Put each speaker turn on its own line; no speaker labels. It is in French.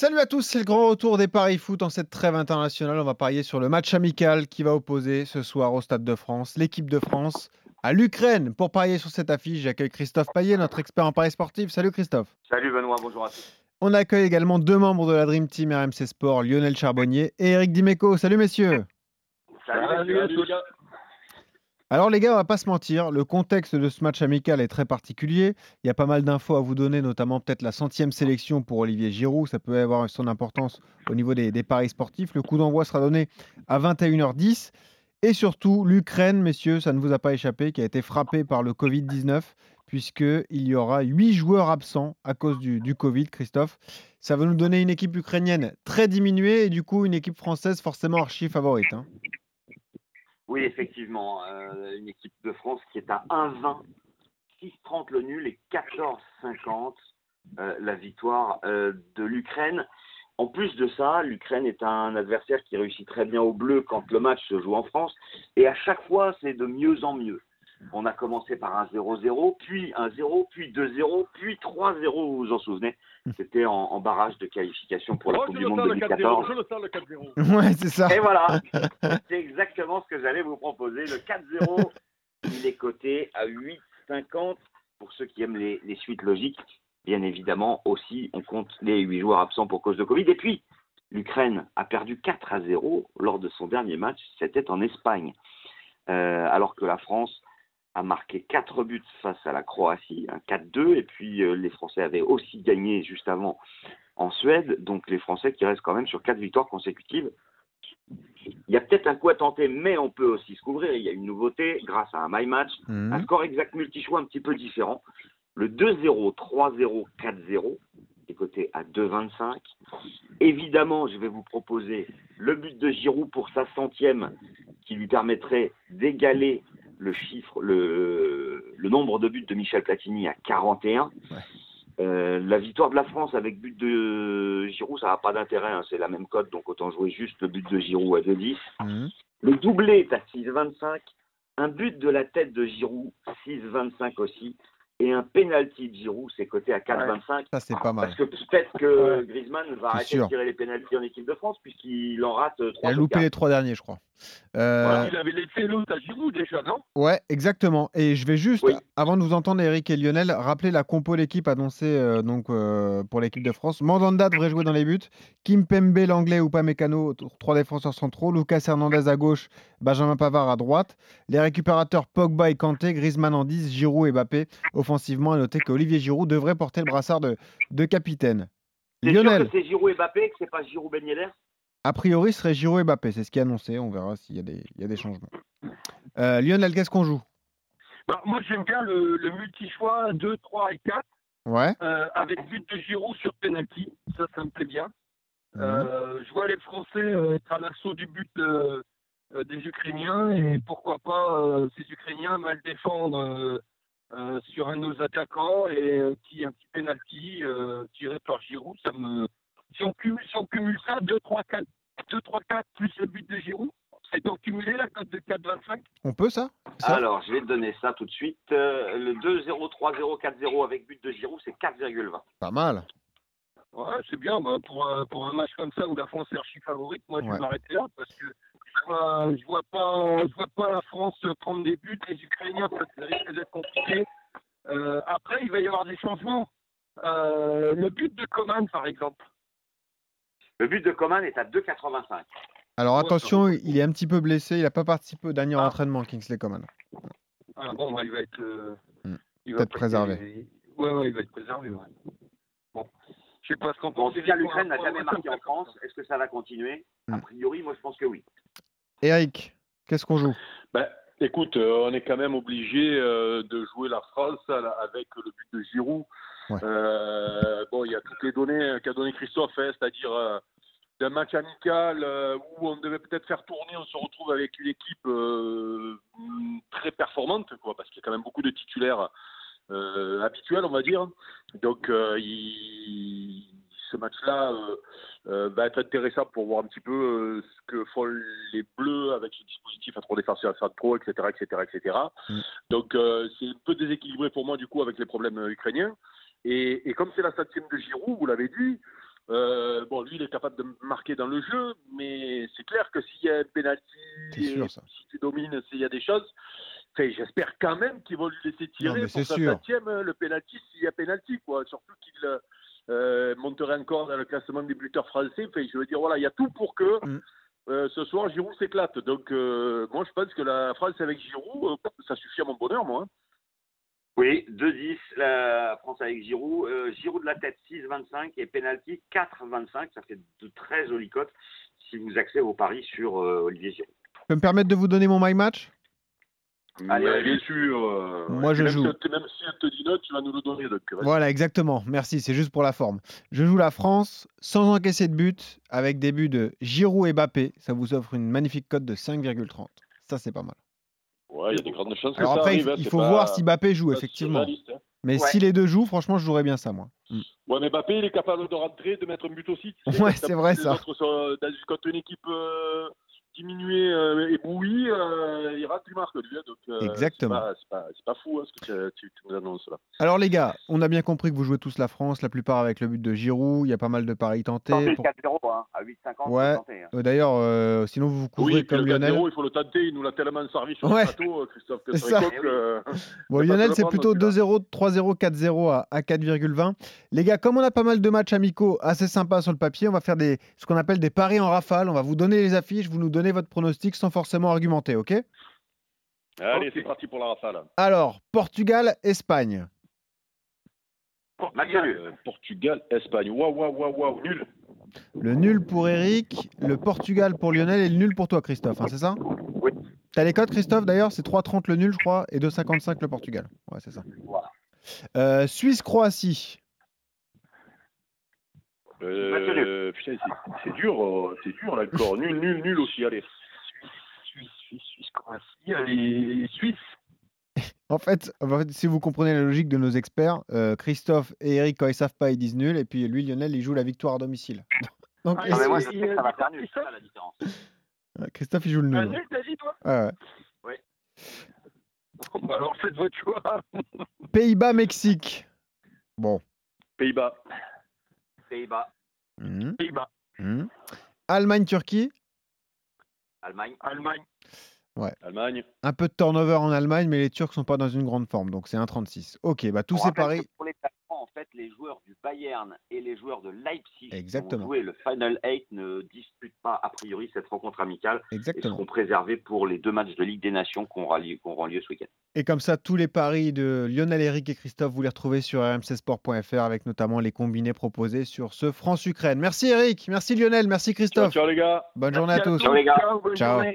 Salut à tous, c'est le grand retour des paris foot en cette trêve internationale. On va parier sur le match amical qui va opposer ce soir au Stade de France l'équipe de France à l'Ukraine. Pour parier sur cette affiche, j'accueille Christophe Payet, notre expert en paris sportif. Salut Christophe.
Salut Benoît, bonjour à tous.
On accueille également deux membres de la Dream Team RMC Sport, Lionel Charbonnier et Eric Dimeco. Salut messieurs.
Salut,
Salut.
Alors les gars, on va pas se mentir, le contexte de ce match amical est très particulier. Il y a pas mal d'infos à vous donner, notamment peut-être la centième sélection pour Olivier Giroud. Ça peut avoir son importance au niveau des, paris sportifs. Le coup d'envoi sera donné à 21h10. Et surtout, l'Ukraine, messieurs, ça ne vous a pas échappé, qui a été frappée par le Covid-19, puisqu'il y aura huit joueurs absents à cause du, du Covid, Christophe. Ça va nous donner une équipe ukrainienne très diminuée et du coup une équipe française forcément archi favorite. hein.
Oui, effectivement, euh, une équipe de France qui est à 1,20, 6,30 le nul et 14,50 euh, la victoire euh, de l'Ukraine. En plus de ça, l'Ukraine est un adversaire qui réussit très bien au bleu quand le match se joue en France. Et à chaque fois, c'est de mieux en mieux. On a commencé par un 0-0, puis un 0, puis 2-0, puis 3-0, vous vous en souvenez? C'était en, en barrage de qualification pour la
Oh,
Coupe
je
du Monde
sens le 4-0,
2014.
je le sens le 4-0.
Ouais, c'est ça.
Et voilà, c'est exactement ce que j'allais vous proposer. Le 4-0, il est coté à 8,50 pour ceux qui aiment les, les suites logiques. Bien évidemment, aussi, on compte les 8 joueurs absents pour cause de Covid. Et puis, l'Ukraine a perdu 4 à 0 lors de son dernier match, c'était en Espagne. Euh, alors que la France a marqué 4 buts face à la Croatie, un 4-2, et puis euh, les Français avaient aussi gagné juste avant en Suède, donc les Français qui restent quand même sur 4 victoires consécutives. Il y a peut-être un coup à tenter, mais on peut aussi se couvrir. Il y a une nouveauté grâce à un My Match,
Mhm.
un score exact multi-choix un petit peu différent. Le 2-0, 3-0, 4-0 est coté à 2,25. Évidemment, je vais vous proposer le but de Giroud pour sa centième qui lui permettrait d'égaler le chiffre, le, le nombre de buts de Michel Platini à 41.
Ouais.
Euh, la victoire de la France avec but de Giroud, ça n'a pas d'intérêt, hein, c'est la même cote, donc autant jouer juste le but de Giroud à 2,10.
Mhm.
Le doublé est à 6,25. Un but de la tête de Giroud, 6,25 aussi. Et un penalty de Giroud, c'est coté à 4,25.
Ça, c'est pas mal.
Parce que peut-être que Griezmann va arrêter
sûr.
de tirer les pénaltys en équipe de France puisqu'il en rate euh,
Il
3
a loupé les trois derniers, je crois. Euh,
Voilà.
Il avait laissé l'autre à Giroud déjà, non?
Ouais, exactement. Et je vais juste,
Oui.
avant de vous entendre, Eric et Lionel, rappeler la compo l'équipe annoncée euh, donc, euh, pour l'équipe de France. Mandanda devrait jouer dans les buts. Kim Pembe, l'anglais ou Mécano, trois défenseurs centraux. Lucas Hernandez à gauche, Benjamin Pavard à droite. Les récupérateurs Pogba et Kanté, Griezmann en 10, Giroud et Mbappé. Offensivement, à noter qu'Olivier Giroud devrait porter le brassard de, de capitaine.
C'est
Lionel,
Giroud et Mbappé, que c'est pas Giroud Ben Yedder
a priori, ce serait Giroud et Mbappé. C'est ce qui est annoncé. On verra s'il y, a des- il y a des changements. Euh, Lionel, qu'est-ce qu'on joue?
Bah, Moi, j'aime bien le, le multi-choix 2, 3 et 4,
Ouais.
euh, avec but de Giroud sur penalty. Ça, ça me plaît bien.
Mhm.
Euh, je vois les Français être à l'assaut du but des Ukrainiens et pourquoi pas euh, ces Ukrainiens mal défendre euh, euh, sur un de nos attaquants et euh, qui un petit penalty euh, tiré par Giroud. Ça me... si, on cumule, si on cumule ça, 2, 3, 4, 2, 3, 4 plus le but de Giroud, c'est donc cumulé la cote de 4,25
On peut ça, Ça?
Alors, je vais te donner ça tout de suite. Euh, le 2-0, 3-0, 4-0 avec but de Giroud, c'est 4,20.
Pas mal.
Ouais, c'est bien. Bah, pour, un- pour un match comme ça où la France est archi favorite, moi, je
Ouais.
vais m'arrêter là parce que je vois, je vois pas, je vois pas la France prendre des buts. Les Ukrainiens, ça, ça risque d'être compliqué. Euh, après, il va y avoir des changements. Euh, le but de Coman, par exemple.
Le but de Coman est à 2,85.
Alors attention, il est un petit peu blessé. Il n'a pas participé au dernier
Ah.
entraînement, Kingsley Coman.
Ah, bon, bah, il va être, euh,
Hmm.
il va pas-
préservé.
Ouais, ouais, il va être préservé. Ouais. Bon, je sais pas ce qu'on
Bon, en
pense.
tout cas, l'Ukraine n'a jamais marqué en France. Est-ce que ça va continuer? A
Hmm.
priori, moi, je pense que oui.
Eric, qu'est-ce qu'on joue?
Ben, écoute, euh, on est quand même obligé euh, de jouer la France avec le but de Giroud.
Ouais.
Euh, bon, il y a toutes les données qu'a donné Christophe, hein, c'est-à-dire euh, d'un match amical euh, où on devait peut-être faire tourner, on se retrouve avec une équipe très performante, quoi, parce qu'il y a quand même beaucoup de titulaires habituels, on va dire. Donc, il- ce match-là euh, euh, va être intéressant pour voir un petit peu euh, ce que font les Bleus avec ce dispositif à trois défenseurs centraux, etc., etc., etc. Donc, c'est un peu déséquilibré pour moi, du coup, avec les problèmes ukrainiens. Et, et comme c'est la septième de Giroud, vous l'avez dit, Euh, bon, lui, il est capable de marquer dans le jeu, mais c'est clair que s'il y a un penalty, si tu domines, s'il y a des choses, j'espère quand même qu'ils vont lui laisser
Non,
tirer
c'est
pour sa septième le penalty s'il y a penalty, quoi. Surtout qu'il euh, monterait encore dans le classement des buteurs français. Enfin, je veux dire, voilà, il y a tout pour que
Mm.
euh, ce soir Giroud s'éclate. Donc, euh, moi, je pense que la France avec Giroud, euh, ça suffit à mon bonheur, moi. hein.
Oui, 2-10, la France avec Giroud. Euh, Giroud de la tête, 6-25 et penalty 4-25. Ça fait de très jolies cotes si vous axez vos paris sur euh, Olivier Giroud.
Je peux me permettre de vous donner mon my match?
Allez,
bien sûr. euh,
Moi, je
même
joue.
Si, même si elle te dit non, tu vas nous le donner. Donc.
Voilà, exactement. Merci, c'est juste pour la forme. Je joue la France sans encaisser de but, avec des buts de Giroud et Mbappé. Ça vous offre une magnifique cote de 5,30. Ça, c'est pas mal.
Ouais, il y a des grandes chances que
Alors
ça
après, il
arrive. hein,
il faut
pas-
voir si Mbappé joue, effectivement.
hein.
Mais
Ouais.
si les deux jouent, franchement, je jouerais bien ça, moi. Mm.
Ouais, mais Mbappé, il est capable de rentrer, de mettre un but aussi. tu sais,
Ouais, c'est vrai, ça.
sont dans- quand une équipe euh, diminuée euh, lui. donc, euh,
Exactement.
C'est pas, c'est pas, c'est pas fou hein, ce que tu, tu- tu nous annonces là.
Alors, les gars, on a bien compris que vous jouez tous la France, la plupart avec le but de Giroud. Il y a pas mal de paris tentés. Pour-
4-0 hein, à 8,50.
Ouais.
hein.
Euh, D'ailleurs, euh, sinon, vous vous couvrez
Oui,
comme
le
Lionel.
4-0, il faut le tenter. Il nous l'a tellement servi sur
Ouais.
le plateau, Christophe, que
C'est
c'est
ça.
euh,
Bon, Lionel, c'est plutôt
prendre, celui-là.
2-0, 3-0, 4-0 à, à 4,20. Les gars, comme on a pas mal de matchs amicaux assez sympas sur le papier, on va faire des, ce qu'on appelle des paris en rafale. On va vous donner les affiches, vous nous donnez votre pronostic sans forcément argumenter, ok?
Allez, c'est parti pour la rafale.
Alors, Portugal, Espagne.
Nul.
Euh, Portugal, Espagne. Waouh, waouh, waouh, waouh, nul.
Le nul pour Eric, le Portugal pour Lionel et le nul pour toi, Christophe, hein, c'est ça?
Oui.
T'as les codes, Christophe, d'ailleurs? C'est 3,30 le nul, je crois, et 2,55 le Portugal. Ouais, c'est ça.
Voilà.
Euh, Suisse-Croatie.
Euh, putain, c'est- dur, euh, c'est dur là encore. Nul, nul, nul aussi, allez.
Suisse, Suisse, Suisse, Croatie, allez, Suisse.
En fait, en fait, si vous comprenez la logique de nos experts, euh, Christophe et Eric, quand ils savent pas, ils disent nul, et puis lui, Lionel, il joue la victoire à domicile. Donc,
Ah,
les
Non, mais moi, je
Suisses-
sais que ça va faire nul. C'est ça la différence.
Ouais, Christophe, il joue le
Ah,
nul.
nul, t'as dit, toi
Ouais, ouais.
Bon, bah, Alors, faites votre choix.
Pays-Bas, Mexique. Bon.
Pays-Bas.
Pays-Bas,
Mhm,
Pays-Bas,
mhm. Allemagne, Turquie.
Allemagne.
Allemagne.
Allemagne.
Un peu de turnover en Allemagne, mais les Turcs sont pas dans une grande forme, donc c'est 1,36. Ok, bah tous
On
ces
rappelle
paris.
que Pour les classements, en fait, les joueurs du Bayern et les joueurs de Leipzig
Exactement.
qui vont jouer le Final 8 ne disputent pas a priori cette rencontre amicale et
Exactement.
seront préservés pour les deux matchs de Ligue des Nations qui auront lieu, qui auront lieu ce week-end.
Et comme ça, tous les paris de Lionel, Eric et Christophe, vous les retrouvez sur rmcsport.fr avec notamment les combinés proposés sur ce France-Ukraine. Merci Eric, merci Lionel, merci Christophe.
ciao les gars.
Bonne journée à tous.
Ciao, les gars.
Ciao, bonne
Ciao.
journée.